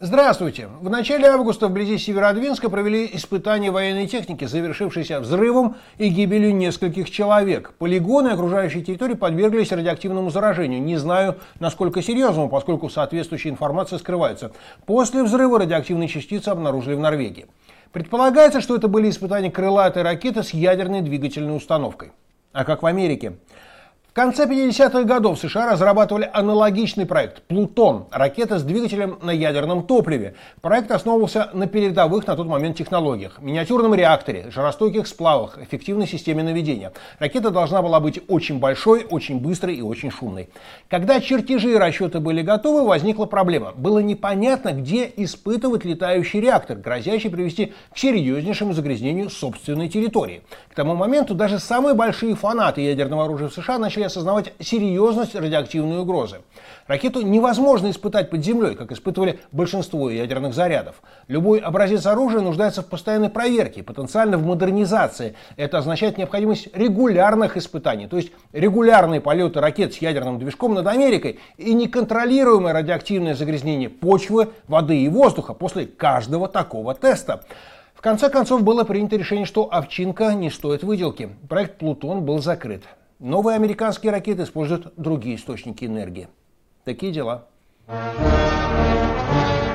Здравствуйте! В начале августа вблизи Северодвинска провели испытания военной техники, завершившиеся взрывом и гибелью нескольких человек. Полигоны окружающей территории подверглись радиоактивному заражению. Не знаю, насколько серьезному, поскольку соответствующая информация скрывается. После взрыва радиоактивные частицы обнаружили в Норвегии. Предполагается, что это были испытания крылатой ракеты с ядерной двигательной установкой. А как в Америке? Конце 50-х годов США разрабатывали аналогичный проект «Плутон» – ракета с двигателем на ядерном топливе. Проект основывался на передовых на тот момент технологиях – миниатюрном реакторе, жаростойких сплавах, эффективной системе наведения. Ракета должна была быть очень большой, очень быстрой и очень шумной. Когда чертежи и расчеты были готовы, возникла проблема. Было непонятно, где испытывать летающий реактор, грозящий привести к серьезнейшему загрязнению собственной территории. К тому моменту даже самые большие фанаты ядерного оружия в США начали осознавать серьезность радиоактивной угрозы. Ракету невозможно испытать под землей, как испытывали большинство ядерных зарядов. Любой образец оружия нуждается в постоянной проверке, потенциально в модернизации. Это означает необходимость регулярных испытаний, то есть регулярные полеты ракет с ядерным движком над Америкой и неконтролируемое радиоактивное загрязнение почвы, воды и воздуха после каждого такого теста. В конце концов было принято решение, что овчинка не стоит выделки. Проект «Плутон» был закрыт. Новые американские ракеты используют другие источники энергии. Такие дела. Thank you.